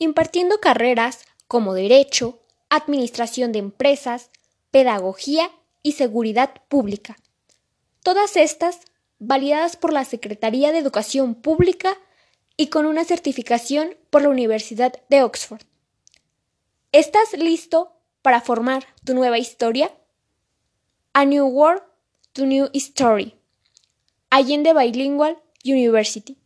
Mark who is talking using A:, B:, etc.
A: impartiendo carreras como Derecho, Administración de Empresas, Pedagogía y Seguridad Pública. Todas estas validadas por la Secretaría de Educación Pública y con una certificación por la Universidad de Oxford. ¿Estás listo para formar tu nueva historia? A New World, to New Story. Allende Bilingual University.